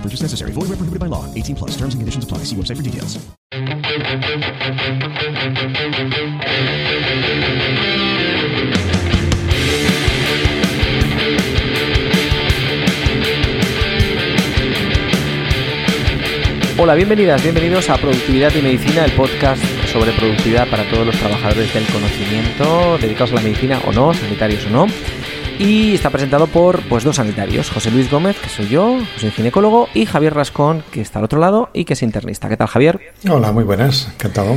No purchase necessary. Void where prohibited by law. 18 plus. Terms and conditions apply. See website for details. Hola, bienvenidas, bienvenidos a Productividad y Medicina, el podcast sobre productividad para todos los trabajadores del conocimiento, dedicados a la medicina o no, sanitarios o no. Y está presentado por pues dos sanitarios, José Luis Gómez, que soy yo, que soy ginecólogo, y Javier Rascón, que está al otro lado y que es internista. ¿Qué tal, Javier? Hola, muy buenas, encantado.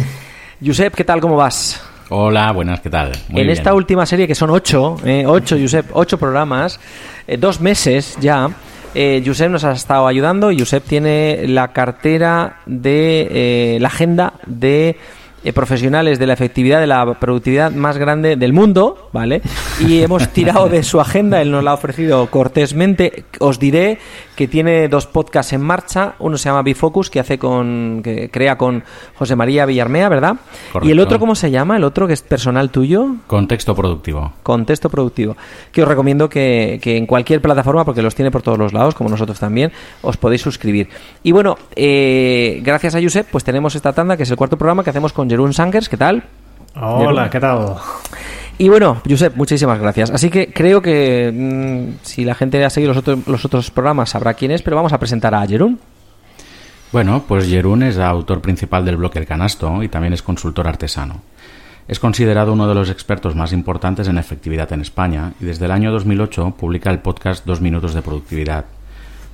Josep, ¿qué tal? ¿Cómo vas? Hola, buenas, ¿qué tal? Muy en bien. esta última serie, que son ocho, eh, ocho, Josep, ocho programas, eh, dos meses ya, eh, Josep nos ha estado ayudando. Josep tiene la cartera de eh, la agenda de eh, profesionales de la efectividad, de la productividad más grande del mundo, ¿vale? Y hemos tirado de su agenda, él nos la ha ofrecido cortésmente. Os diré que tiene dos podcasts en marcha. Uno se llama Bifocus, que hace con, que crea con José María Villarmea, ¿verdad? Correcto. Y el otro, ¿cómo se llama? El otro que es personal tuyo. Contexto productivo. Contexto productivo. Que os recomiendo que, que en cualquier plataforma, porque los tiene por todos los lados, como nosotros también, os podéis suscribir. Y bueno, eh, gracias a Josep, pues tenemos esta tanda, que es el cuarto programa que hacemos con Jerún Sangers. ¿Qué tal? Hola, ¿qué tal? Y bueno, Josep, muchísimas gracias. Así que creo que mm, si la gente ha seguido los otros, programas sabrá quién es, pero vamos a presentar a Jerún. Bueno, pues Jerún es autor principal del blog El Canasto y también es consultor artesano. Es considerado uno de los expertos más importantes en efectividad en España y desde el año 2008 publica el podcast Dos Minutos de Productividad.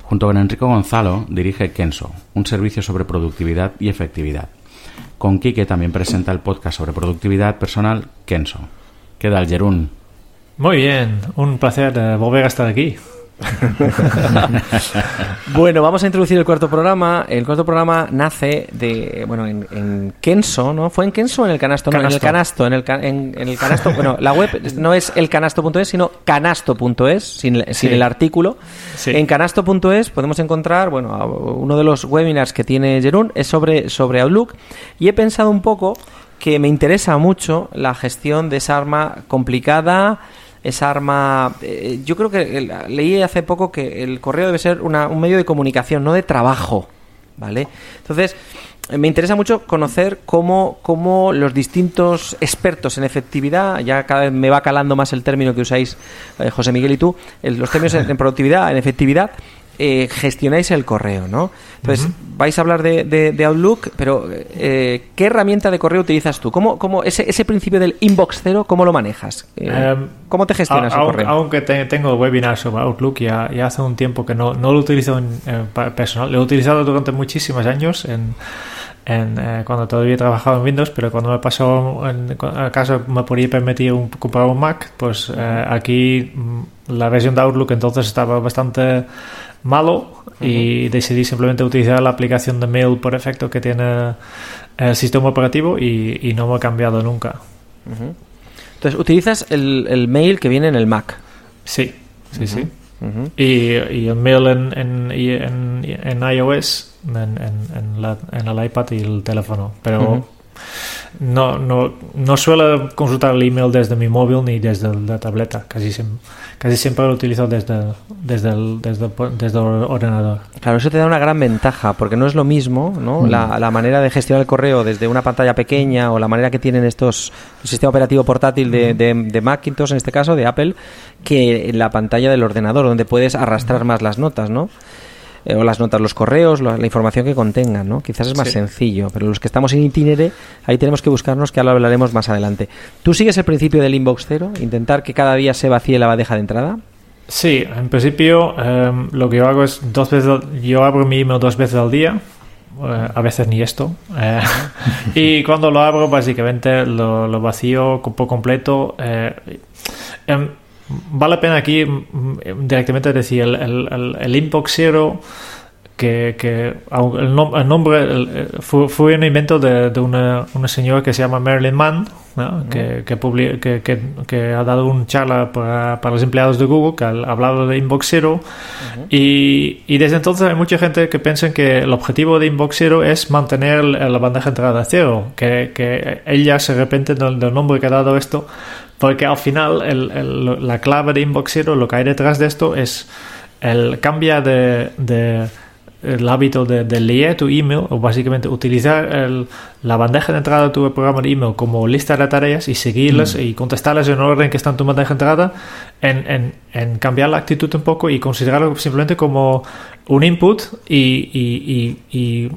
Junto con Enrico Gonzalo dirige Kenso, un servicio sobre productividad y efectividad. Con Quique también presenta el podcast sobre productividad personal Kenso. ¿Qué tal, Jerún? Muy bien, un placer eh, volver a estar aquí. Bueno, vamos a introducir el cuarto programa. El cuarto programa nace de, bueno, en, en Kenso, ¿no? ¿Fue en Kenso o en el canasto? No, en el canasto, en el, ca- en, en el canasto. Bueno, la web no es elcanasto.es, sino canasto.es, sin, sin Sí. el artículo. Sí. En canasto.es podemos encontrar, bueno, uno de los webinars que tiene Jerún es sobre, sobre Outlook. Y he pensado un poco que me interesa mucho la gestión de esa arma complicada, esa arma... eh, yo creo que leí hace poco que el correo debe ser una- un medio de comunicación, no de trabajo, ¿vale? Entonces, eh, me interesa mucho conocer cómo, cómo los distintos expertos en efectividad, ya cada vez me va calando más el término que usáis eh, José Miguel y tú, los términos en productividad, en efectividad, eh, gestionáis el correo, ¿no? Entonces, vais a hablar de, de- de Outlook, pero eh, ¿qué herramienta de correo utilizas tú? ¿Cómo, cómo ese, ese principio del inbox cero, cómo lo manejas? Eh, Em, ¿Cómo te gestionas el correo? Aunque te- tengo webinar sobre Outlook, ya, ya hace un tiempo que no, no lo utilizo en, personal. Lo he utilizado durante muchísimos años en, en, eh, cuando todavía trabajaba en Windows, pero cuando me pasó, en, acaso me podía permitir un, comprar un Mac, pues eh, aquí mm, la versión de Outlook entonces estaba bastante malo y decidí simplemente utilizar la aplicación de mail por defecto que tiene el sistema operativo y, y no me he cambiado nunca. Entonces, utilizas el, el mail que viene en el Mac. Sí, sí, sí. Ujú. Y, y el mail en, en, en, en iOS, en, en, la- en el iPad y el teléfono. Pero Ujú. No, no, no suelo consultar el email desde mi móvil ni desde la tableta. Casi, siem- casi siempre lo utilizo desde, desde, el, desde, desde el ordenador. Claro, eso te da una gran ventaja, porque no es lo mismo ¿no? la, la manera de gestionar el correo desde una pantalla pequeña o la manera que tienen estos el sistema operativo portátil de, de, de Macintosh, en este caso, de Apple, que la pantalla del ordenador, donde puedes arrastrar más las notas, ¿no? Eh, o las notas, los correos, la, la información que contengan, ¿no? Quizás es más Sí. sencillo, pero los que estamos en itinere, ahí tenemos que buscarnos, que ahora hablaremos más adelante. ¿Tú sigues el principio del inbox cero? Intentar que cada día se vacíe la bandeja de entrada. Sí, en principio em, lo que yo hago es dos veces, al- yo abro mi email dos veces al día, eh, a veces ni esto, eh, y cuando lo abro básicamente lo, lo vacío por completo. Vale la pena aquí mm, directamente decir el, el, el- inbox zero que, el, nom- el nombre eh, fue, fue un invento de, de una, una señora que se llama Marilyn Mann, ¿no? que, que, ha dado una charla para, para los empleados de Google que ha hablado de Inbox Zero. Y, y desde entonces hay mucha gente que piensa que el objetivo de Inbox Zero es mantener la bandeja de entrada cero, que, que ella se arrepiente del, del nombre que ha dado esto porque al final el- el- la clave de Inbox Zero, lo que hay detrás de esto es el cambia de, de- el hábito de, de leer tu email o básicamente utilizar el- la bandeja de entrada de tu programa de email como lista de tareas y seguirlas y contestarlas en orden que está en tu bandeja de entrada en, en- en cambiar la actitud un poco y considerarlo simplemente como un input y, y- y- y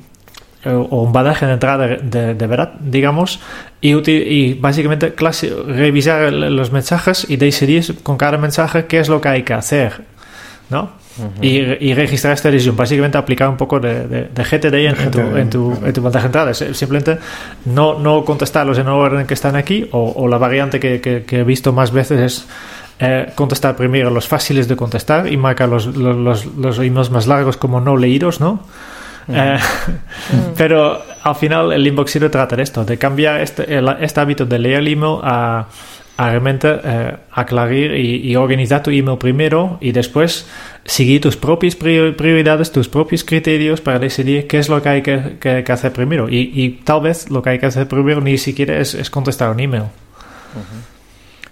o un bandeja de entrada de, de- de verdad, digamos, y, y básicamente clase- revisar los mensajes y decidir con cada mensaje qué es lo que hay que hacer, ¿no? y, y registrar esta decisión, básicamente aplicar un poco de, de- GTD en, en tu, en, tu, en tu bandeja de entrada. Simplemente no, no contestarlos en el orden que están aquí, o, o la variante que, que- que he visto más veces es eh, contestar primero los fáciles de contestar y marcar los, los, los, los emails más largos como no leídos, ¿no? Eh, pero al final el inbox zero trata de esto, de cambiar este, el- este hábito de leer el email a, a realmente eh, aclarar y, y organizar tu email primero y después seguir tus propias prior- prioridades, tus propios criterios para decidir qué es lo que hay que, que- que hacer primero. Y, y tal vez lo que hay que hacer primero ni siquiera es, es contestar un email.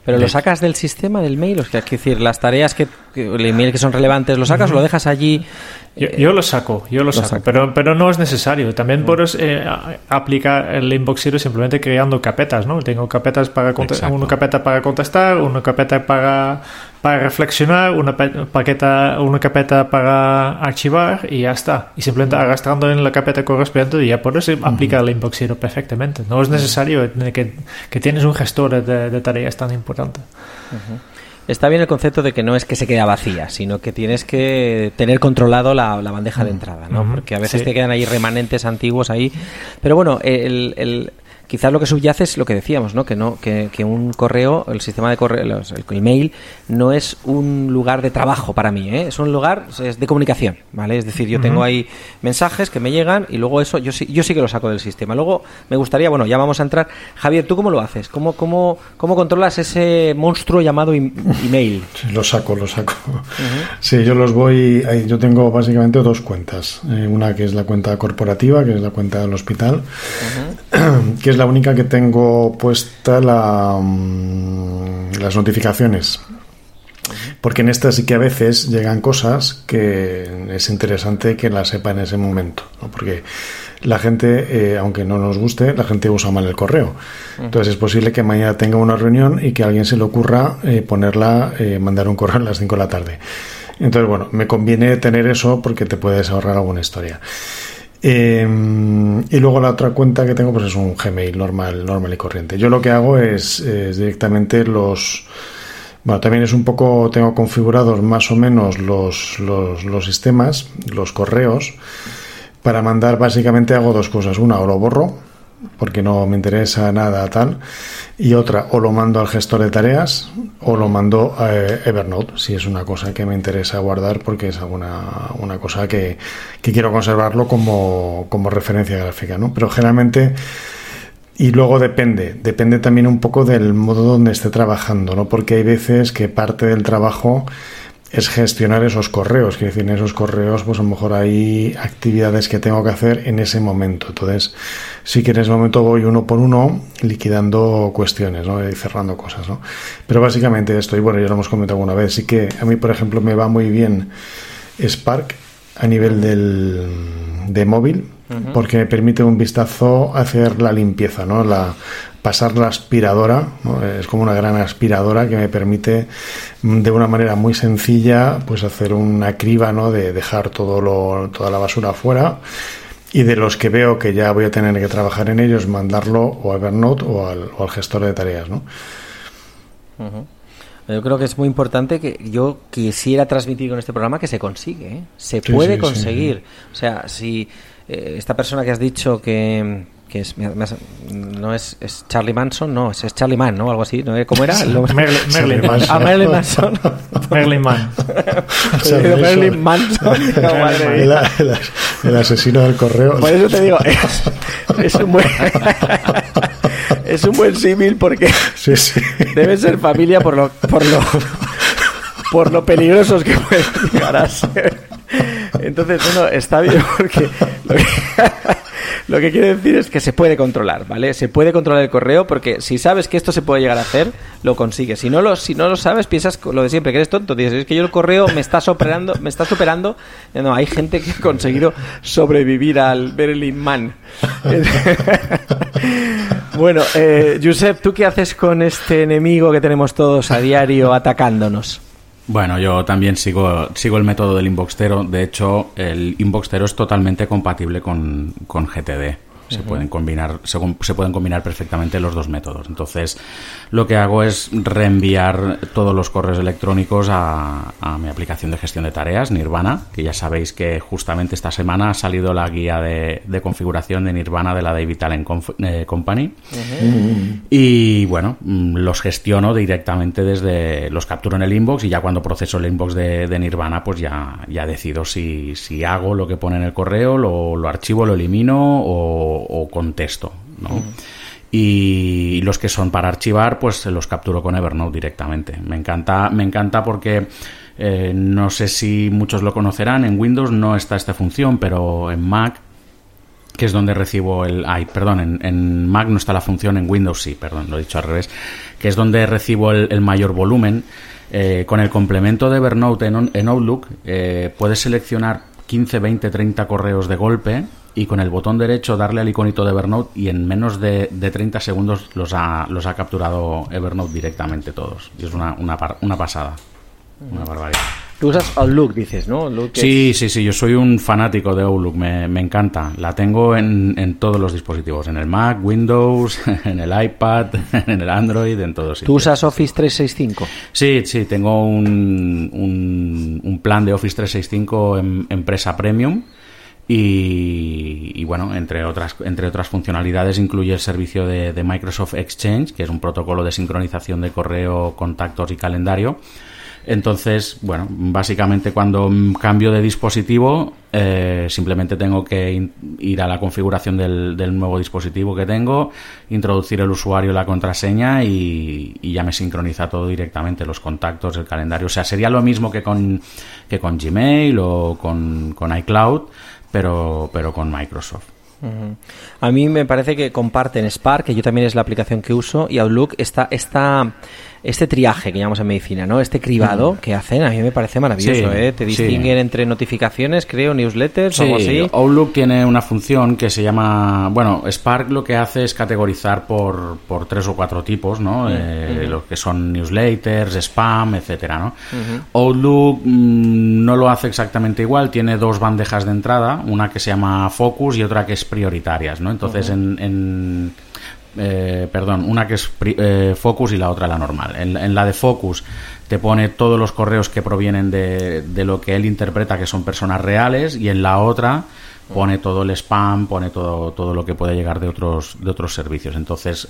Pero lo sacas del sistema del mail, o sea, es decir, las tareas que, que el email que son relevantes, lo sacas o lo dejas allí. Yo, yo lo saco, yo lo, saco, saco. Pero, pero no es necesario. También puedes eh, aplicar el inbox zero simplemente creando carpetas, ¿no? Tengo carpetas para una carpeta para contestar, una carpeta para, para reflexionar, una, paqueta, una carpeta para archivar y ya está. Y simplemente arrastrando en la carpeta correspondiente ya puedes aplicar el inbox zero perfectamente. No es necesario que, que tienes un gestor de, de tareas tan importante. Está bien el concepto de que no es que se queda vacía, sino que tienes que tener controlado la, la bandeja de entrada, ¿no? Porque a veces sí. te quedan ahí remanentes antiguos ahí. Pero bueno, el, el- quizás lo que subyace es lo que decíamos, ¿no? Que no, que, que un correo, el sistema de correo, el email, no es un lugar de trabajo para mí, ¿eh? es un lugar es de comunicación, ¿vale? Es decir, yo tengo ahí mensajes que me llegan y luego eso yo sí, yo sí que lo saco del sistema. Luego me gustaría, bueno, ya vamos a entrar. Javier, ¿tú cómo lo haces? ¿Cómo, cómo, cómo controlas ese monstruo llamado email? Sí, lo saco, lo saco. Sí, yo los voy. Yo tengo básicamente dos cuentas. Eh, una que es la cuenta corporativa, que es la cuenta del hospital, que es la única que tengo puesta la, mm, las notificaciones. Porque en esta sí que a veces llegan cosas que es interesante que las sepa en ese momento. ¿no? Porque la gente, eh, aunque no nos guste, la gente usa mal el correo. Entonces es posible que mañana tenga una reunión y que a alguien se le ocurra eh, ponerla, eh, mandar un correo a las 5 de la tarde. Entonces, bueno, me conviene tener eso porque te puedes ahorrar alguna historia. Eh, y luego la otra cuenta que tengo pues es un Gmail normal, normal y corriente. Yo lo que hago es, directamente los... Bueno, también es un poco, tengo configurados más o menos los, los sistemas, los correos. Para mandar básicamente hago dos cosas. Una, o lo borro, porque no me interesa nada tal. Y otra, o lo mando al gestor de tareas o lo mando a eh, Evernote, si es una cosa que me interesa guardar porque es alguna una cosa que, que quiero conservarlo como, como referencia gráfica, ¿no? Pero generalmente... Y luego depende, depende también un poco del modo donde esté trabajando, ¿no? Porque hay veces que parte del trabajo es gestionar esos correos, quiero decir, en esos correos, pues a lo mejor hay actividades que tengo que hacer en ese momento. Entonces, sí que en ese momento voy uno por uno liquidando cuestiones, ¿no? Y cerrando cosas, ¿no? Pero básicamente esto, y bueno, ya lo hemos comentado alguna vez, sí que a mí, por ejemplo, me va muy bien Spark a nivel del de móvil, porque me permite un vistazo hacer la limpieza, ¿no? La, pasar la aspiradora, es como una gran aspiradora que me permite mm, de una manera muy sencilla pues hacer una criba ¿no? de dejar todo lo, toda la basura afuera y de los que veo que ya voy a tener que trabajar en ellos mandarlo o a Evernote o al, o al gestor de tareas. ¿no? Yo creo que es muy importante que yo quisiera transmitir con este programa que se consigue, ¿eh? se puede conseguir. O sea, si eh, esta persona que has dicho que que es, no es, es, Charlie Manson, no, es, Charlie Man, ¿no? Algo así, ¿no? ¿Cómo era? Merlin, Manson. Ah, Merlin Manson. Merlin Man. Merlin Manson. el, asesino del correo. Por eso te digo, es, un buen... es un buen símil porque sí, sí. debe ser familia por lo, por lo, por lo peligrosos que pueden llegar a ser. Entonces, bueno, está bien porque... Lo que quiere decir es que se puede controlar, ¿vale? Se puede controlar el correo porque si sabes que esto se puede llegar a hacer, lo consigues. Si no lo, si no lo sabes, piensas lo de siempre, que eres tonto. Dices, es que yo el correo me está superando, me está superando. No, hay gente que ha conseguido sobrevivir al Berlin Man. bueno, eh, Josep, ¿tú qué haces con este enemigo que tenemos todos a diario atacándonos? Bueno, yo también sigo, sigo el método del inboxtero. De hecho, el inboxtero es totalmente compatible con, con GTD se pueden combinar se, se, pueden combinar perfectamente los dos métodos. Entonces lo que hago es reenviar todos los correos electrónicos a, mi aplicación de gestión de tareas Nirvana que ya sabéis que justamente esta semana ha salido la guía de, configuración de Nirvana de la David Allen eh, Company. Y bueno mm, los gestiono directamente desde los capturo en el inbox y ya cuando proceso el inbox de, Nirvana pues ya, ya decido si, si hago lo que pone en el correo lo, lo archivo lo elimino o o, contesto, ¿no? Y los que son para archivar, pues los capturo con Evernote directamente. Me encanta, me encanta porque eh, no sé si muchos lo conocerán. En Windows no está esta función, pero en Mac, que es donde recibo el. Ay, perdón, en, Mac no está la función, en Windows sí, perdón, lo he dicho al revés. Que es donde recibo el, mayor volumen. Eh, con el complemento de Evernote en, Outlook, eh, puedes seleccionar 15, 20, 30 correos de golpe y con el botón derecho darle al iconito de Evernote y en menos de, de 30 segundos los ha, los ha capturado Evernote directamente todos. Y es una, una, una pasada, una barbaridad. Tú usas Outlook, dices, ¿no? sí, sí, sí, yo soy un fanático de Outlook, me, me encanta. La tengo en, en, todos los dispositivos, en el Mac, Windows, en el iPad, en el Android, en todos. ¿Tú usas Office 365? Sí, sí, tengo un, un, un plan de Office 365 en empresa premium y, bueno, entre otras, entre otras funcionalidades incluye el servicio de, Microsoft Exchange, que es un protocolo de sincronización de correo, contactos y calendario. Entonces, bueno, básicamente cuando cambio de dispositivo, eh, simplemente tengo que ir a la configuración del, nuevo dispositivo que tengo, introducir el usuario y la contraseña y, ya me sincroniza todo directamente, los contactos, el calendario. O sea, sería lo mismo que con, que con Gmail o con, con iCloud pero, pero con Microsoft. A mí me parece que comparten Spark, que yo también es la aplicación que uso, y Outlook está, está este triaje que llamamos en medicina, ¿no? Este cribado que hacen, a mí me parece maravilloso, ¿eh? Te distinguen entre notificaciones, creo, newsletters o algo así. Outlook tiene una función que se llama, bueno, Spark lo que hace es categorizar por, por tres o cuatro tipos, ¿no? Eh, lo que son newsletters, spam, etcétera, ¿no? Outlook mm, no lo hace exactamente igual, tiene dos bandejas de entrada, una que se llama Focus y otra que es prioritarias, ¿no? Entonces en eh, perdón, una que es eh, Focus y la otra la normal. En, la de Focus te pone todos los correos que provienen de, de, lo que él interpreta que son personas reales y en la otra pone todo el spam, pone todo, todo lo que puede llegar de otros, de otros servicios. Entonces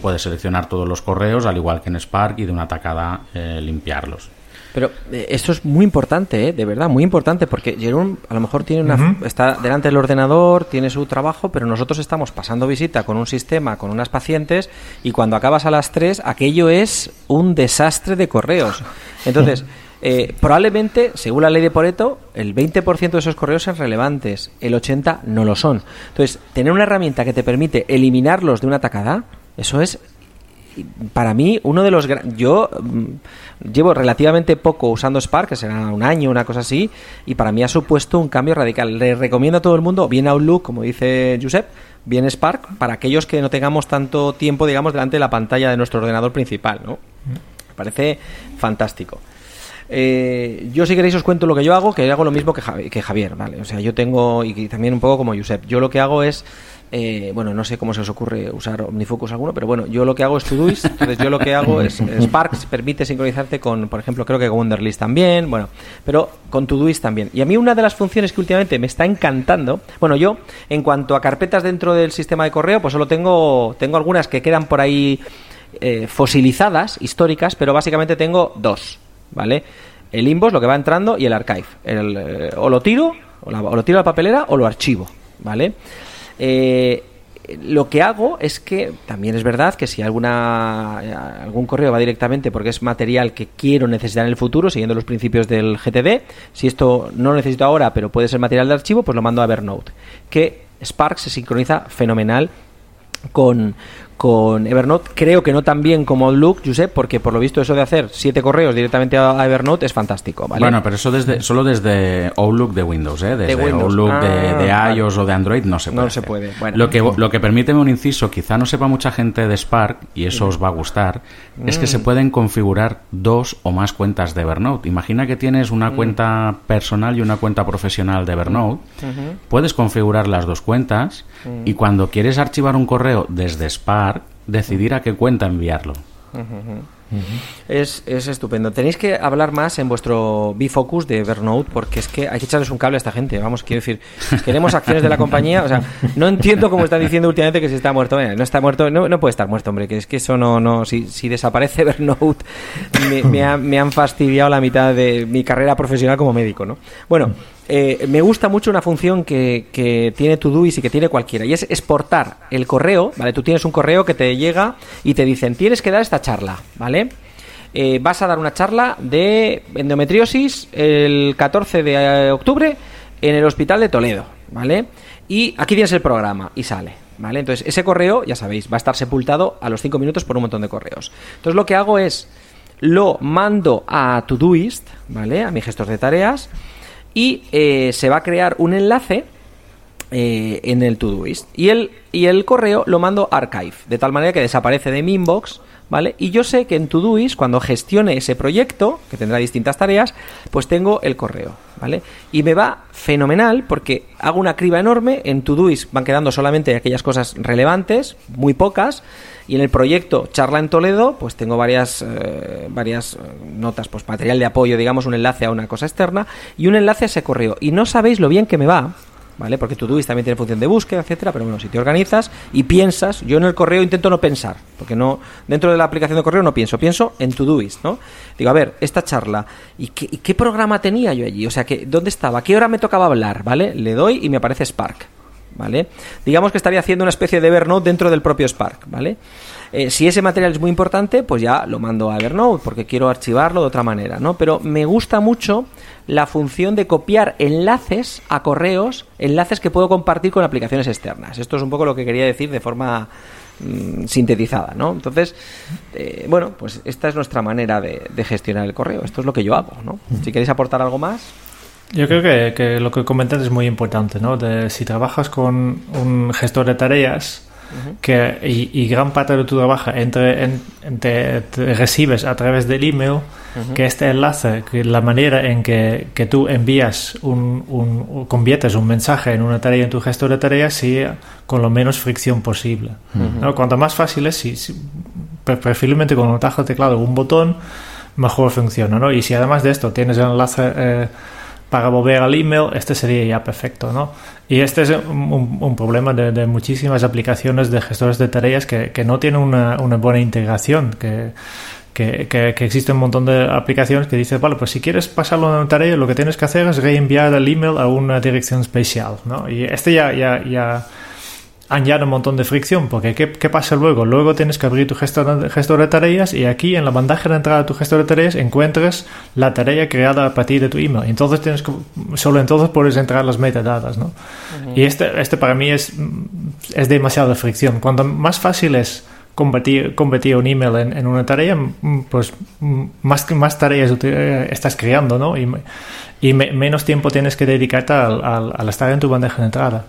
puedes seleccionar todos los correos al igual que en Spark y de una tacada eh, limpiarlos. Pero eh, esto es muy importante, ¿eh? de verdad, muy importante, porque Jerome a lo mejor tiene una, está delante del ordenador, tiene su trabajo, pero nosotros estamos pasando visita con un sistema, con unas pacientes, y cuando acabas a las 3, aquello es un desastre de correos. Entonces, eh, probablemente, según la ley de Poreto, el 20% de esos correos son relevantes, el 80% no lo son. Entonces, tener una herramienta que te permite eliminarlos de una tacada, eso es para mí uno de los yo mm, llevo relativamente poco usando Spark, que será un año, una cosa así, y para mí ha supuesto un cambio radical. Le recomiendo a todo el mundo, bien Outlook, como dice Josep, bien Spark, para aquellos que no tengamos tanto tiempo, digamos, delante de la pantalla de nuestro ordenador principal, ¿no? Me parece fantástico. Eh, yo si queréis os cuento lo que yo hago, que hago lo mismo que, que Javier, ¿vale? O sea, yo tengo, y también un poco como Josep, yo lo que hago es eh, bueno, no sé cómo se os ocurre usar OmniFocus alguno, pero bueno, yo lo que hago es Todoist. Entonces, yo lo que hago es Spark permite sincronizarte con, por ejemplo, creo que Wunderlist también, bueno, pero con Todoist también. Y a mí una de las funciones que últimamente me está encantando, bueno, yo en cuanto a carpetas dentro del sistema de correo, pues solo tengo, tengo algunas que quedan por ahí eh, fosilizadas, históricas, pero básicamente tengo dos, ¿vale? El inbox, lo que va entrando, y el archive. El, eh, o lo tiro, o, o lo tiro a la papelera, o lo archivo, ¿vale? Eh, lo que hago es que también es verdad que si alguna algún correo va directamente porque es material que quiero necesitar en el futuro siguiendo los principios del GTD si esto no lo necesito ahora pero puede ser material de archivo pues lo mando a Evernote que Spark se sincroniza fenomenal con, con Evernote. Creo que no tan bien como Outlook, Josep, porque por lo visto eso de hacer siete correos directamente a Evernote es fantástico. Bueno, pero eso desde, solo desde Outlook de Windows, ¿eh? desde Outlook de, ah, iOS o de Android no se puede. No se puede. lo, que, lo que permite un inciso, quizá no sepa mucha gente de Spark, y eso os va a gustar, es que se mm. pueden configurar dos o más cuentas de Evernote. Imagina que tienes una mm. cuenta personal y una cuenta profesional de Evernote. Puedes configurar las dos cuentas y cuando quieres archivar un correo desde Spark, decidir a qué cuenta enviarlo. es, es, estupendo. Tenéis que hablar más en vuestro B-Focus de Evernote porque es que hay que echarles un cable a esta gente. Vamos, quiero decir, queremos acciones de la compañía. O sea, no entiendo cómo están diciendo últimamente que se está muerto. no está muerto, no, no, puede estar muerto, hombre. Que es que eso no, no. Si, si desaparece Evernote, me, me, me han fastidiado la mitad de mi carrera profesional como médico, ¿no? Bueno. Eh, me gusta mucho una función que, tiene Todoist y que tiene cualquiera, y es exportar el correo, ¿vale? Tú tienes un correo que te llega y te dicen, tienes que dar esta charla, ¿vale? Eh, vas a dar una charla de endometriosis el 14 de eh, octubre en el Hospital de Toledo, ¿vale? Y aquí tienes el programa y sale, ¿vale? Entonces, ese correo, ya sabéis, va a estar sepultado a los 5 minutos por un montón de correos. Entonces, lo que hago es, lo mando a Todoist, ¿vale? A mi gestor de tareas y eh, se va a crear un enlace eh, en el Todoist y el, y el correo lo mando archive, de tal manera que desaparece de mi inbox, ¿vale? Y yo sé que en Todoist, cuando gestione ese proyecto, que tendrá distintas tareas, pues tengo el correo, ¿vale? Y me va fenomenal porque hago una criba enorme, en Todoist van quedando solamente aquellas cosas relevantes, muy pocas, y en el proyecto Charla en Toledo, pues tengo varias, eh, varias eh, notas, pues material de apoyo, digamos, un enlace a una cosa externa y un enlace a ese correo. Y no sabéis lo bien que me va, ¿vale? Porque Todoist también tiene función de búsqueda, etcétera, pero bueno, si te organizas y piensas, yo en el correo intento no pensar, porque no dentro de la aplicación de correo no pienso, pienso en Todoist, ¿no? Digo, a ver, esta charla, ¿y qué, y qué programa tenía yo allí? O sea, que ¿dónde estaba? ¿Qué hora me tocaba hablar? ¿Vale? Le doy y me aparece Spark. ¿Vale? Digamos que estaría haciendo una especie de Evernote dentro del propio Spark, ¿vale? Eh, si ese material es muy importante, pues ya lo mando a Evernote porque quiero archivarlo de otra manera, ¿no? Pero me gusta mucho la función de copiar enlaces a correos, enlaces que puedo compartir con aplicaciones externas. Esto es un poco lo que quería decir de forma mm, sintetizada, ¿no? Entonces, eh, bueno, pues esta es nuestra manera de, de, gestionar el correo. Esto es lo que yo hago, ¿no? Si queréis aportar algo más. Yo creo que, que, lo que comentas es muy importante, ¿no? De, si trabajas con un gestor de tareas que, y, gran parte de tu trabajo entre, en, te, recibes a través del email, que este enlace, que la manera en que, que tú envías un, un, conviertes un mensaje en una tarea en tu gestor de tareas sea con lo menos fricción posible. ¿no? Cuanto más fácil es, si, si, preferiblemente con un tajo de teclado o un botón, mejor funciona, ¿no? Y si además de esto tienes el enlace... Eh, para volver al email, este sería ya perfecto, ¿no? Y este es un, un problema de, de, muchísimas aplicaciones de gestores de tareas que, que no tienen una, una, buena integración, que, que, que, existe un montón de aplicaciones que dicen, vale, pues si quieres pasarlo a una tarea, lo que tienes que hacer es reenviar el email a una dirección especial, ¿no? Y este ya, ya, ya añade un montón de fricción, porque ¿qué, ¿qué, pasa luego? Luego tienes que abrir tu gestor, gestor, de tareas y aquí en la bandeja de entrada de tu gestor de tareas encuentras la tarea creada a partir de tu email. Entonces tienes que, solo entonces puedes entrar las metadatas, ¿no? Uh -huh. Y este, este para mí es, es demasiada fricción. Cuanto más fácil es convertir, convertir un email en, en una tarea, pues más, más tareas eh, estás creando, ¿no? Y, y me- menos tiempo tienes que dedicarte al, al, al estar en tu bandeja de entrada.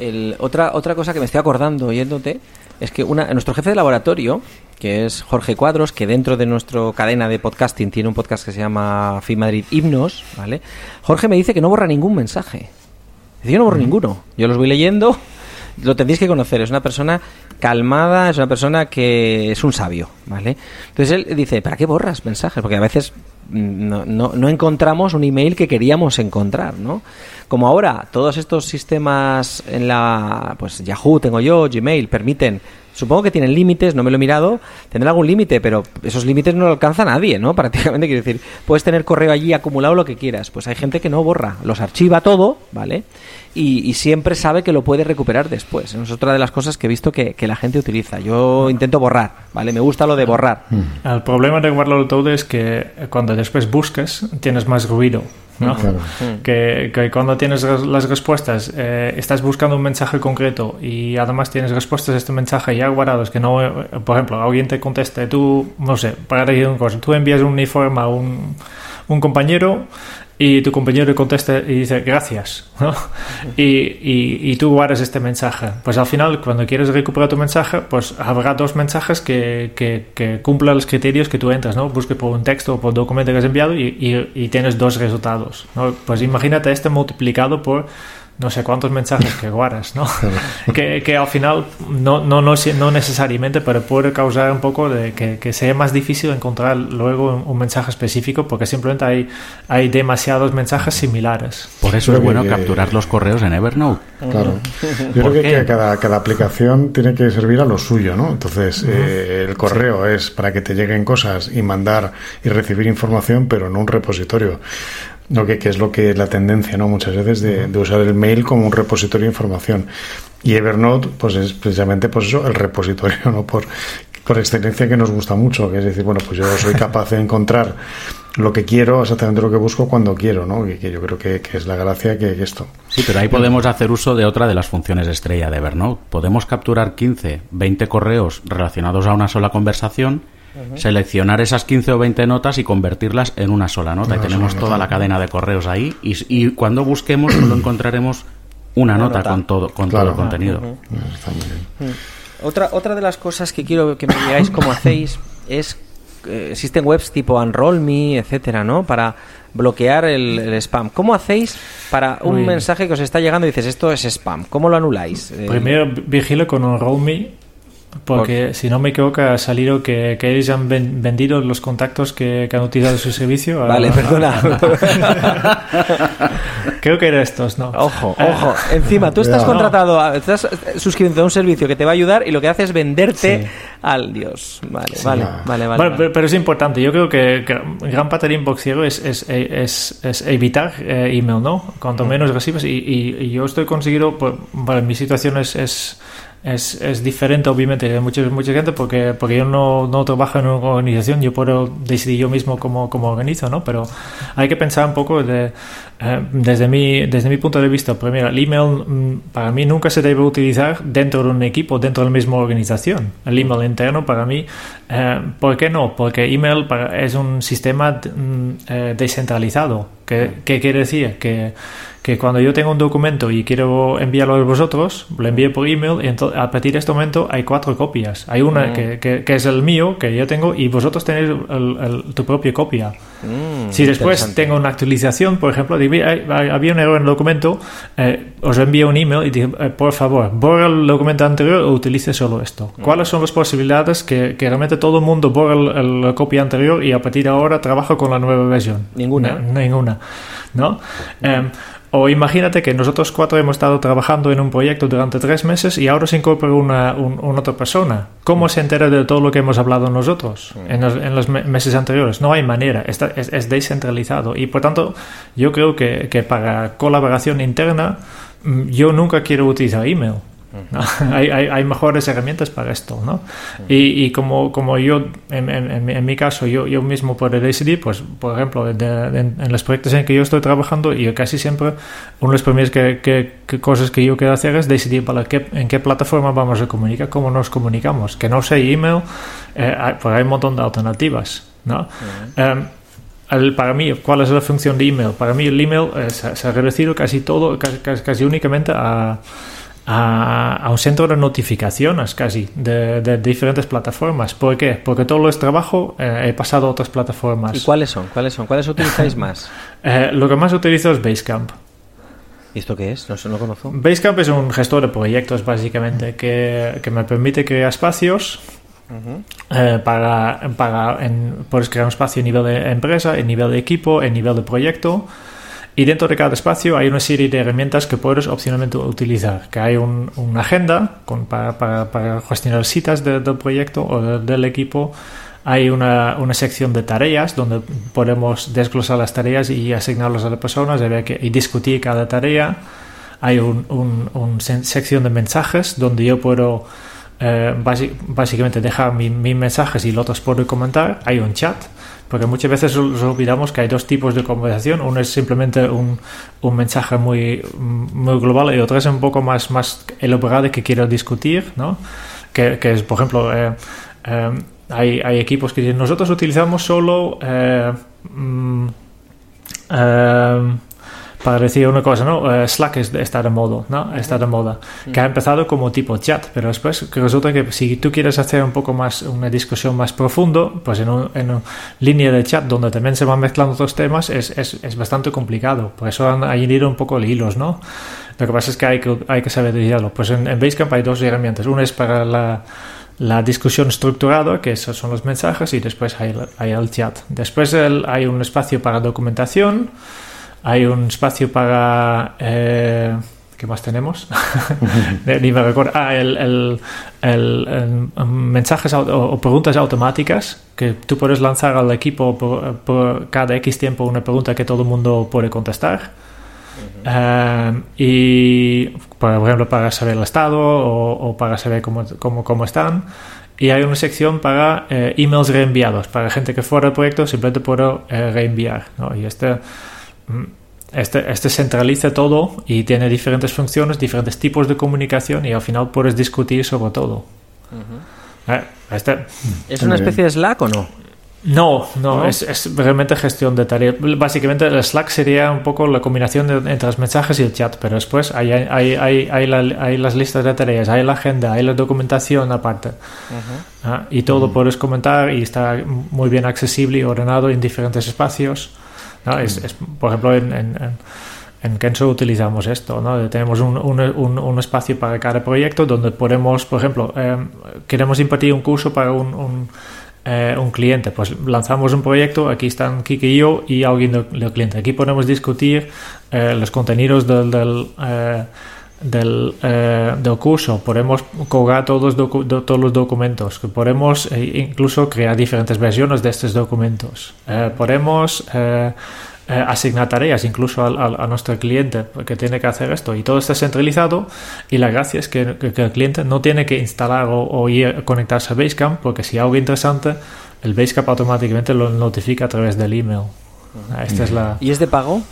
El- otra, otra cosa que me estoy acordando oyéndote es que una, nuestro jefe de laboratorio, que es Jorge Cuadros, que dentro de nuestra cadena de podcasting tiene un podcast que se llama Fi Madrid Himnos, ¿vale? Jorge me dice que no borra ningún mensaje. Dice, yo no borro ninguno. Yo los voy leyendo, lo tendréis que conocer. Es una persona calmada, es una persona que es un sabio, ¿vale? Entonces él dice, ¿para qué borras mensajes? Porque a veces mm, no, no, no encontramos un email que queríamos encontrar, ¿no? Como ahora todos estos sistemas en la, pues Yahoo tengo yo, Gmail, permiten, supongo que tienen límites, no me lo he mirado, tendrá algún límite, pero esos límites no lo alcanza nadie, ¿no? Prácticamente quiero decir, puedes tener correo allí acumulado lo que quieras, pues hay gente que no borra, los archiva todo, ¿vale? Y, y siempre sabe que lo puede recuperar después. Es otra de las cosas que he visto que, que la gente utiliza. Yo intento borrar, ¿vale? Me gusta lo de borrar. El problema de guardarlo todo es que cuando después busques tienes más ruido. ¿no? Claro. Que, que cuando tienes las respuestas, eh, estás buscando un mensaje concreto y además tienes respuestas a este mensaje ya guardados, que no, eh, por ejemplo, alguien te conteste, tú, no sé, para decir una cosa, tú envías un uniforme a un, un compañero y tu compañero contesta y dice gracias, ¿no? Y, y, y tú guardas este mensaje. Pues al final, cuando quieres recuperar tu mensaje, pues habrá dos mensajes que, que, cumplan los criterios que tú entras, ¿no? Busques por un texto o por documento que has enviado y, y tienes dos resultados, ¿no? Pues imagínate este multiplicado por no sé cuántos mensajes que guardas, ¿no? que, que al final no, no, no, no necesariamente, pero puede causar un poco de que, que sea más difícil encontrar luego un, un mensaje específico porque simplemente hay, hay demasiados mensajes similares. Por eso Creo es bueno que- capturar los correos en Evernote. Claro. Yo ¿Por creo que cada, cada aplicación tiene que servir a lo suyo, ¿no? Entonces, eh, el correo es para que te lleguen cosas y mandar y recibir información, pero no un repositorio. No, que, que es lo que es la tendencia, ¿no? Muchas veces de, de usar el mail como un repositorio de información. Y Evernote, pues es precisamente pues eso, el repositorio, ¿no? Por, por excelencia que nos gusta mucho, que es decir, bueno, pues yo soy capaz de encontrar lo que quiero, exactamente lo que busco cuando quiero, ¿no? Que, que yo creo que, que es la gracia que, que esto. Sí, pero ahí podemos hacer uso de otra de las funciones estrella de Evernote. Podemos capturar 15, 20 correos relacionados a una sola conversación, seleccionar esas 15 o 20 notas y convertirlas en una sola nota. Y Una tenemos sola toda nota. la cadena de correos ahí y, y cuando busquemos solo encontraremos una, Una nota, nota. con todo con Claro. todo el contenido. Está muy bien. Otra, otra de las cosas que quiero que me digáis cómo hacéis es eh, existen webs tipo Unroll.me, etcétera, ¿no? Para bloquear el, el spam. ¿Cómo hacéis para un Uy. mensaje que os está llegando y dices esto es spam? ¿Cómo lo anuláis? Eh, Primero vigilo con un porque si no me equivoco ha salido que, que ellos han ven- vendido los contactos que, que han utilizado su servicio. a- Vale, perdona. Creo que era estos, ¿no? Ojo, ojo. Encima, tú estás contratado, a- estás eh, suscribiendo a un servicio que te va a ayudar y lo que hace es venderte Sí. al Dios. Vale, vale, vale, vale. Bueno, vale. pero, es importante. Yo creo que, que gran parte del inbox ciego es, es, es, es evitar eh, email, ¿no? Cuanto menos recibes. Y, y- y yo estoy conseguido, pues, bueno, mi situación es, es, es, diferente, obviamente, de mucha, mucha gente, porque, porque yo no, no trabajo en una organización, yo puedo decidir yo mismo cómo, cómo organizo, ¿no? Pero hay que pensar un poco de, eh, desde, mi, desde mi punto de vista. Primero, el email mm, para mí nunca se debe utilizar dentro de un equipo, dentro de la misma organización. El email interno para mí, eh, ¿por qué no? Porque email para- es un sistema mm, eh, descentralizado. ¿Qué, qué quiere decir? Que, que cuando yo tengo un documento y quiero enviarlo a vosotros, lo envío por email y entonces, a partir de este momento hay cuatro copias. Hay una que, que- que es el mío, que yo tengo, y vosotros tenéis el- el- tu propia copia. Mm, Si después tengo una actualización, por ejemplo, digo, "Mira, hay- hay- había un error en el documento, eh, os envío un email y digo, eh, por favor, borra el documento anterior o utilice solo esto. Mm. ¿Cuáles son las posibilidades que, que realmente todo el mundo borra la copia anterior y a partir de ahora trabajo con la nueva versión? Ninguna. No, ninguna. ¿No? Em, o imagínate que nosotros cuatro hemos estado trabajando en un proyecto durante tres meses y ahora se incorpora una, un- una otra persona. ¿Cómo se entera de todo lo que hemos hablado nosotros en los, en los me- meses anteriores? No hay manera, Está- es, es descentralizado. Y por tanto, yo creo que, que para colaboración interna, mm, yo nunca quiero utilizar email. Hay, hay, hay, mejores herramientas para esto, ¿no? Y, y como, como yo, en, en, en, mi caso, yo, yo mismo puedo decidir, pues, por ejemplo, de, de, en, los proyectos en que yo estoy trabajando, y casi siempre, una de las primeras que, que, que cosas que yo quiero hacer es decidir para qué, en qué plataforma vamos a comunicar, cómo nos comunicamos. Que no sea email, eh, hay, pues hay un montón de alternativas, ¿no? Um, el, para mí, ¿cuál es la función de email? Para mí el email eh, se, se, ha reducido casi todo, casi, casi únicamente a a, a, un centro de notificaciones casi de, de, diferentes plataformas. ¿Por qué? Porque todo el trabajo eh, he pasado a otras plataformas. ¿Y cuáles son? ¿Cuáles son? ¿Cuáles utilizáis más? eh, lo que más utilizo es Basecamp. ¿Y esto qué es? No no conozco. Basecamp es un gestor de proyectos básicamente que, que me permite crear espacios Uh -huh. eh, para, para en, puedes crear un espacio a nivel de empresa, en nivel de equipo, en nivel de proyecto y dentro de cada espacio hay una serie de herramientas que puedes opcionalmente utilizar. Que hay un, una agenda para, gestionar citas de, del proyecto o de, del equipo. Hay una, una, sección de tareas donde podemos desglosar las tareas y asignarlas a las personas y, discutir cada tarea. Hay una un, sección de mensajes donde yo puedo eh, básicamente dejar mis mi mensajes y los otros puedo comentar. Hay un chat porque muchas veces nos olvidamos que hay dos tipos de conversación. Uno es simplemente un, un mensaje muy, muy global y otro es un poco más, más elaborado que quiero discutir, ¿no? Que, que es, por ejemplo, eh, eh, hay, hay, equipos que dicen, nosotros utilizamos solo... Eh, mm, para decir una cosa, ¿no? Uh, Slack es, está de moda, ¿no? Está de moda. Que ha empezado como tipo chat, pero después resulta que si tú quieres hacer un poco más, una discusión más profundo, pues en, un, en una línea de chat donde también se van mezclando otros temas, es, es, es bastante complicado. Por eso han añadido un poco hilos, ¿no? Lo que pasa es que hay que, hay que saber dirigirlo. Pues en, en Basecamp hay dos herramientas. Una es para la la discusión estructurada, que esos son los mensajes, y después hay, hay el chat. Después el, hay un espacio para documentación, hay un espacio para... Eh, ¿Qué más tenemos? Ni me recuerdo. Ah, el, el, el, el mensajes o, o, preguntas automáticas que tú puedes lanzar al equipo por, por, cada X tiempo una pregunta que todo el mundo puede contestar. Uh -huh. y, por ejemplo, para saber el estado o, o para saber cómo, cómo, cómo, están. Y hay una sección para eh, emails reenviados. Para gente que fuera del proyecto simplemente puedo eh, reenviar. ¿no? Y este este, este centraliza todo y tiene diferentes funciones, diferentes tipos de comunicación y al final puedes discutir sobre todo. Uh -huh. eh, este, ¿Es una especie de Slack o no? No, no, ¿No? Es, es, realmente gestión de tareas. Básicamente el Slack sería un poco la combinación de, entre los mensajes y el chat, pero después hay, hay, hay, hay, la, hay las listas de tareas, hay la agenda, hay la documentación aparte. Uh -huh. ¿Ah? Y todo uh -huh. puedes comentar y está muy bien accesible y ordenado en diferentes espacios. ¿No? Es, es, por ejemplo, en, en, en, Kenso utilizamos esto, ¿no? Tenemos un, un, un, un, espacio para cada proyecto donde podemos, por ejemplo, eh, queremos impartir un curso para un, eh, un, cliente, pues lanzamos un proyecto, aquí están Kike y yo y alguien del, del cliente. Aquí podemos discutir eh, los contenidos del... del del, eh, del, curso, podemos colgar todos, docu todos los documentos, podemos eh, incluso crear diferentes versiones de estos documentos, eh, podemos eh, asignar tareas incluso al, al, a nuestro cliente que tiene que hacer esto. Y todo está centralizado. Y la gracia es que, que, que el cliente no tiene que instalar o, o, ir a conectarse a Basecamp porque si hay algo interesante el Basecamp automáticamente lo notifica a través del email. Esta es la... ¿Y es de pago?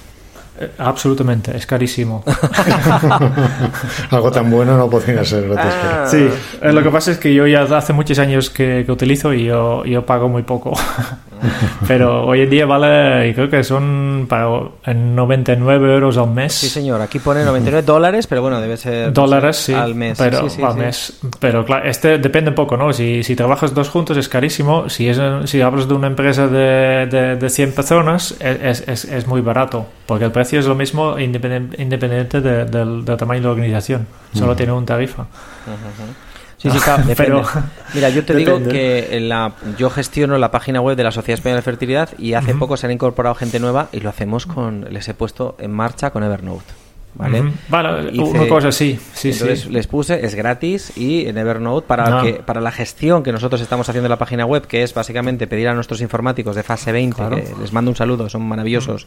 Absolutamente, es carísimo. Algo tan bueno no podría ser. Ah. Sí, eh, lo que pasa es que yo ya hace muchos años que, que utilizo y yo, yo, pago muy poco. Pero hoy en día vale, creo que son para en 99 euros al mes. Sí, señor, aquí pone 99 dólares, pero bueno, debe ser dólares sí, al mes. Pero, sí, sí, al mes. pero claro, este depende un poco, ¿no? Si, si trabajas dos juntos es carísimo. Si, es, si hablas de una empresa de, de, de 100 personas, es, es, es muy barato, porque el precio es lo mismo independiente, independiente de, del, del, tamaño de la organización. Solo uh -huh. tiene un tarifa. Uh -huh. Sí, sí, claro, Pero, Mira, yo te depende. digo que la, yo gestiono la página web de la Sociedad Española de Fertilidad y hace uh -huh. poco se han incorporado gente nueva y lo hacemos con, les he puesto en marcha con Evernote. ¿Vale? Vale, Hice- una cosa sí, sí, Entonces sí. les puse, es gratis y en Evernote para, No. que, para la gestión que nosotros estamos haciendo en la página web, que es básicamente pedir a nuestros informáticos de fase 20, Claro. que les mando un saludo, son maravillosos,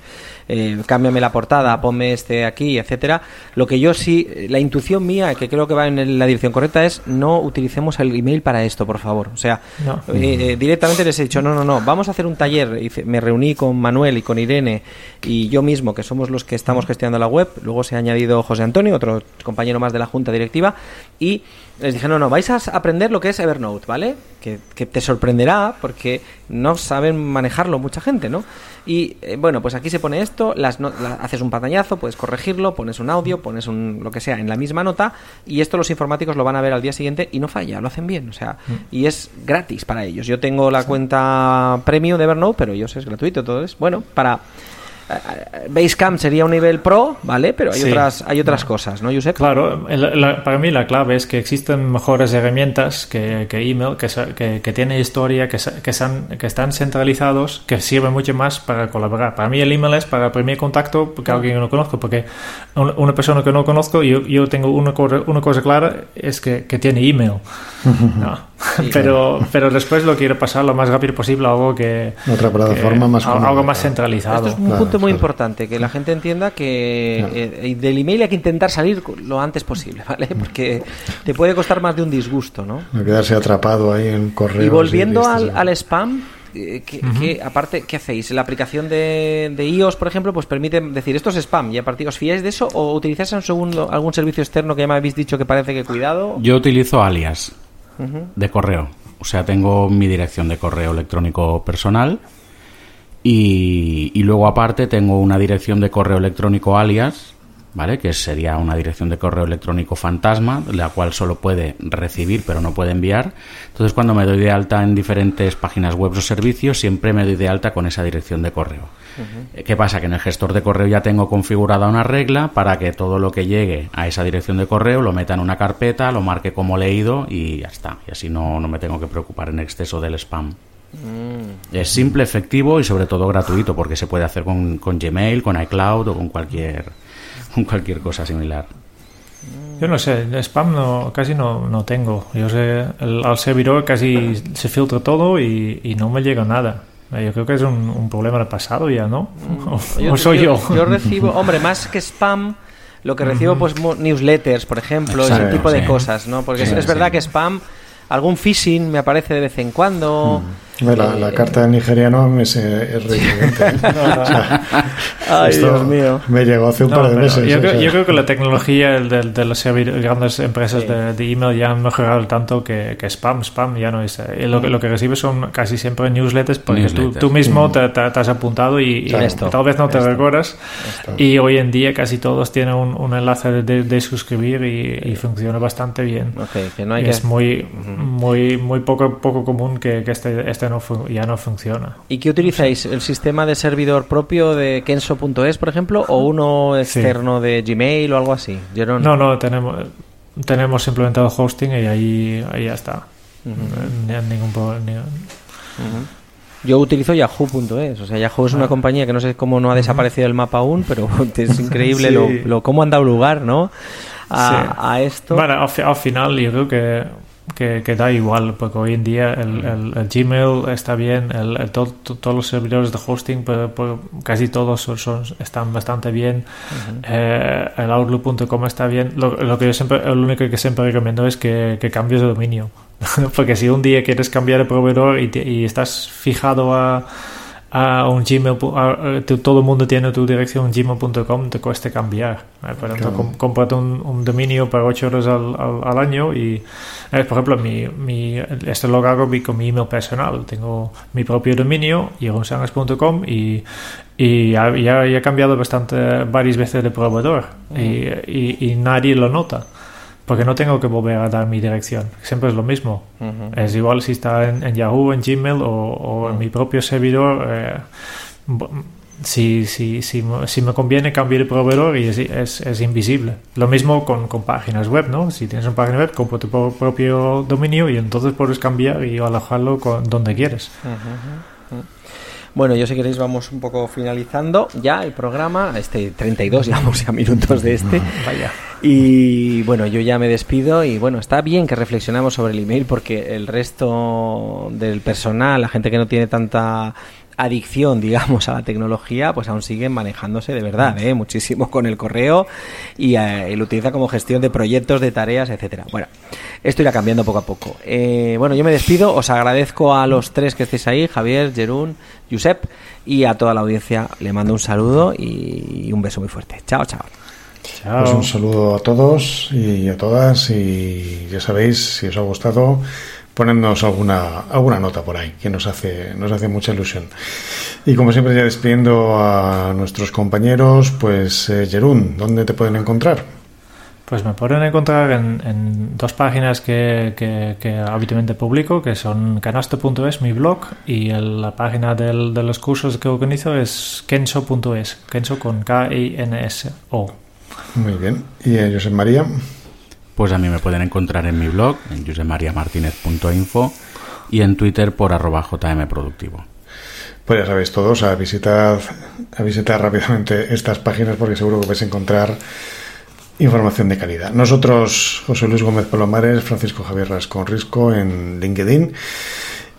eh, cámbiame la portada, ponme este aquí, etcétera. Lo que yo sí, la intuición mía, que creo que va en la dirección correcta, es no utilicemos el email para esto, por favor. O sea, No. eh, eh, directamente les he dicho, no, no, no, vamos a hacer un taller. Me reuní con Manuel y con Irene y yo mismo, que somos los que estamos gestionando la web. Luego se ha añadido José Antonio, otro compañero más de la junta directiva. Y les dije, no, no, vais a aprender lo que es Evernote, ¿vale? Que, que te sorprenderá porque no saben manejarlo mucha gente, ¿no? Y eh, bueno, pues aquí se pone esto, las no- la- haces un pantallazo, puedes corregirlo, pones un audio, pones un lo que sea en la misma nota y esto los informáticos lo van a ver al día siguiente y no falla, lo hacen bien, o sea, y es gratis para ellos. Yo tengo la cuenta premium de Evernote, pero ellos es gratuito, todo es bueno para Basecamp sería un nivel pro, ¿vale? Pero hay Sí. otras hay otras cosas, ¿no, Josep? Claro, el- la- para mí la clave es que existen mejores herramientas que, que email, que, que, que tiene historia, que, que, están, que están centralizados, que sirven mucho más para colaborar. Para mí el email es para el primer contacto que alguien que no conozco, porque un- una persona que no conozco, yo, yo tengo una cosa, una cosa clara, es que, que tiene email. No. pero, pero después lo quiero pasar lo más rápido posible a algo que... Otra plataforma que- más algo más claro. centralizado. Esto es un Claro, punto muy claro. importante, que la gente entienda que eh, del email hay que intentar salir lo antes posible, ¿vale? Porque te puede costar más de un disgusto, ¿no? No quedarse atrapado ahí en correo. Y volviendo al, al spam, eh, que, que, aparte, ¿qué hacéis? La aplicación de, de iOS, por ejemplo, pues permite decir esto es spam y a partir os fiáis de eso o utilizáis un segundo, algún servicio externo que ya me habéis dicho que parece que cuidado. Yo utilizo alias De correo. O sea, tengo mi dirección de correo electrónico personal y, y luego aparte tengo una dirección de correo electrónico alias, ¿vale? Que sería una dirección de correo electrónico fantasma, la cual solo puede recibir pero no puede enviar. Entonces cuando me doy de alta en diferentes páginas web o servicios, siempre me doy de alta con esa dirección de correo. ¿Qué pasa? Que en el gestor de correo ya tengo configurada una regla para que todo lo que llegue a esa dirección de correo lo meta en una carpeta, lo marque como leído y ya está. Y así no, no me tengo que preocupar en exceso del spam. Es simple, efectivo y sobre todo gratuito porque se puede hacer con, con Gmail, con iCloud o con cualquier, con cualquier cosa similar. Yo no sé, el spam no, casi no, no tengo. Yo sé, el- al servidor casi se filtra todo y, y no me llega nada. Eh, Yo creo que es un, un problema del pasado ya, ¿no? O, o soy yo. Yo recibo, hombre, más que spam, lo que recibo, pues newsletters, por ejemplo, ese tipo de cosas, ¿no? Porque es- Sí, es, verdad sí. que spam, algún phishing me aparece de vez en cuando. La, la Eh, carta de nigeriano es, es. ¿eh? O sea, Ay, esto Dios mío. Me llegó hace un No, par de meses. yo, o creo, sea, yo creo que la tecnología el de, de las grandes empresas de, de email ya han mejorado tanto que, que spam, spam ya no es. eh, Lo, que- lo que recibes son casi siempre newsletters porque tú, Newsletters. tú mismo te, te- te has apuntado y, y. Esto, tal vez no te esto, recuerdas. Y hoy en día casi todos tienen un, un enlace de, de- de suscribir y, y funciona bastante bien. Ok, que no hay Y que... es muy, muy, muy poco, poco común que, que este, este no ya no funciona. ¿Y qué utilizáis? ¿El sistema de servidor propio de Kenso.es, por ejemplo, o uno externo de Gmail o algo así? No, No, tenemos, tenemos implementado hosting y ahí, ahí ya está. Ni- ningún problema. Yo utilizo Yahoo.es. O sea, Yahoo es una compañía que no sé cómo no ha desaparecido el mapa aún, pero es increíble Sí. lo, lo cómo han dado lugar, ¿no? A, Sí. a esto. Bueno, al, al final yo creo que, que, que da igual, porque hoy en día el, el- el Gmail está bien, el, el to- to- todos los servidores de hosting, pero- pero casi todos son, son- están bastante bien, Eh, el Outlook.com está bien. Lo, lo que yo siempre, lo único que siempre recomiendo es que, que cambies de dominio, porque si un día quieres cambiar de proveedor y, te- y estás fijado a a un Gmail, a- a- todo el mundo tiene tu dirección gmail.com, te cuesta cambiar. Eh, Por ejemplo, Claro. un, un dominio para 8 horas al, al, al año y, eh, por ejemplo, mi, mi, este lo hago con mi email personal. Tengo mi propio dominio, jeronsangas.com y, y ya, ya- he cambiado bastante, varias veces de proveedor y, y- y nadie lo nota. Porque no tengo que volver a dar mi dirección. Siempre es lo mismo. Es igual si está en, en Yahoo, en Gmail o, o en mi propio servidor. eh, si, si, si, me- si me conviene cambiar de proveedor y es, es, es invisible. Lo mismo con, con páginas web, ¿no? Si tienes una página web, compra tu pro- propio dominio y entonces puedes cambiar y alojarlo con, donde quieres. Bueno, yo si queréis vamos un poco finalizando ya el programa, este 32, llevamos ya minutos de este. Vaya. Y bueno, yo ya me despido y bueno, está bien que reflexionamos sobre el email porque el resto del personal, la gente que no tiene tanta adicción, digamos, a la tecnología, pues aún siguen manejándose de verdad, ¿eh? muchísimo con el correo y, eh, lo utiliza como gestión de proyectos, de tareas, etcétera. Bueno, esto irá cambiando poco a poco. Eh, bueno, yo me despido, os agradezco a los tres que estéis ahí, Javier, Jerún, Josep, y a toda la audiencia le mando un saludo y un beso muy fuerte. Chao, chao. Chao. Pues un saludo a todos y a todas y ya sabéis, si os ha gustado, ponednos alguna, alguna nota por ahí, que nos hace, nos hace mucha ilusión. Y como siempre ya despidiendo a nuestros compañeros, pues eh, Jerún, ¿dónde te pueden encontrar? Pues me pueden encontrar en, en dos páginas que, que- que habitualmente publico, que son canasto.es, mi blog, y el- la página del- de los cursos que organizo es kenso.es, kenso con K-I-N-S-O. Muy bien. ¿Y a José María? Pues a mí me pueden encontrar en mi blog, en josemariamartinez.info y en Twitter por arroba jmproductivo. Pues ya sabéis todos, a visitar, a visitar rápidamente estas páginas porque seguro que vais a encontrar información de calidad. Nosotros, José Luis Gómez Palomares, Francisco Javier Rascón Risco en LinkedIn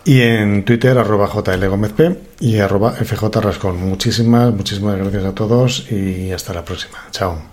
y en Twitter arroba JL Gómez P y arroba FJ Rascón. Muchísimas, muchísimas gracias a todos y hasta la próxima. Chao.